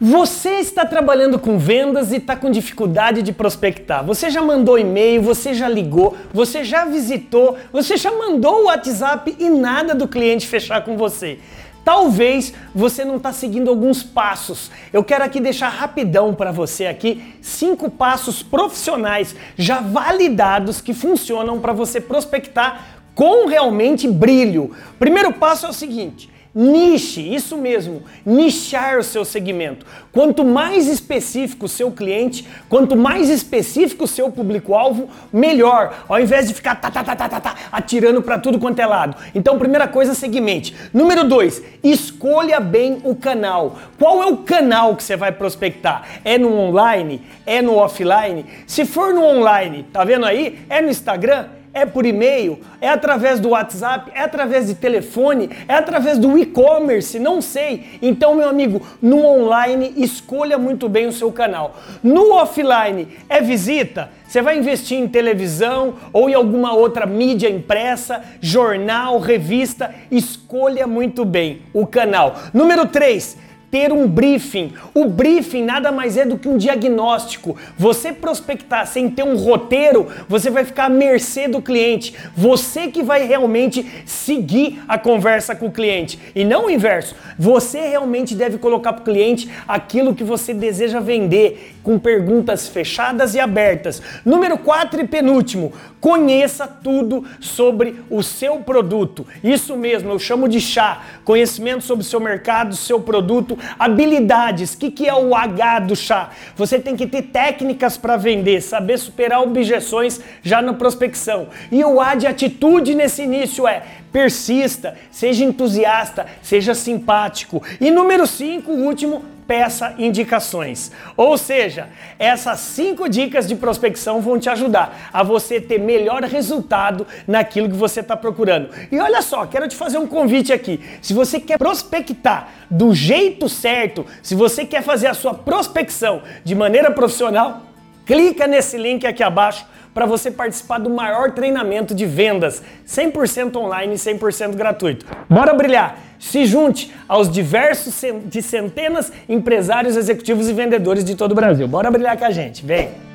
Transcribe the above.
Você está trabalhando com vendas e está com dificuldade de prospectar. Você já mandou e-mail, você já ligou, você já visitou, você já mandou o WhatsApp e nada do cliente fechar com você. Talvez você não está seguindo alguns passos. Eu quero aqui deixar rapidão para você aqui cinco passos profissionais já validados que funcionam para você prospectar com realmente brilho. Primeiro passo é o seguinte Niche, isso mesmo, nichar o seu segmento. Quanto mais específico o seu cliente, quanto mais específico o seu público-alvo, melhor. Ao invés de ficar tá, tá, tá, tá, tá, tá atirando para tudo quanto é lado. Então, primeira coisa, segmente. Número dois, escolha bem o canal. Qual é o canal que você vai prospectar? É no online? É no offline? Se for no online, tá vendo aí? É no Instagram? É por e-mail, é através do WhatsApp, é através de telefone, é através do e-commerce, não sei. Então, meu amigo, no online, escolha muito bem o seu canal. No offline, é visita? Você vai investir em televisão ou em alguma outra mídia impressa, jornal, revista? Escolha muito bem o canal. Número 3 ter um briefing. O briefing nada mais é do que um diagnóstico. Você prospectar sem ter um roteiro, você vai ficar à mercê do cliente. Você que vai realmente seguir a conversa com o cliente e não o inverso. Você realmente deve colocar para o cliente aquilo que você deseja vender com perguntas fechadas e abertas. Número 4 e penúltimo, conheça tudo sobre o seu produto. Isso mesmo, eu chamo de chá. Conhecimento sobre o seu mercado, seu produto, habilidades. O que, que é o H do chá? Você tem que ter técnicas para vender, saber superar objeções já na prospecção. E o A de atitude nesse início é persista, seja entusiasta, seja simpático. E número 5, o último, peça indicações. Ou seja, essas cinco dicas de prospecção vão te ajudar a você ter melhor resultado naquilo que você está procurando. E olha só, quero te fazer um convite aqui. Se você quer prospectar do jeito certo, se você quer fazer a sua prospecção de maneira profissional, clica nesse link aqui abaixo para você participar do maior treinamento de vendas 100% online e 100% gratuito. Bora brilhar! Se junte aos diversos de centenas empresários, executivos e vendedores de todo o Brasil. Bora brilhar com a gente, vem!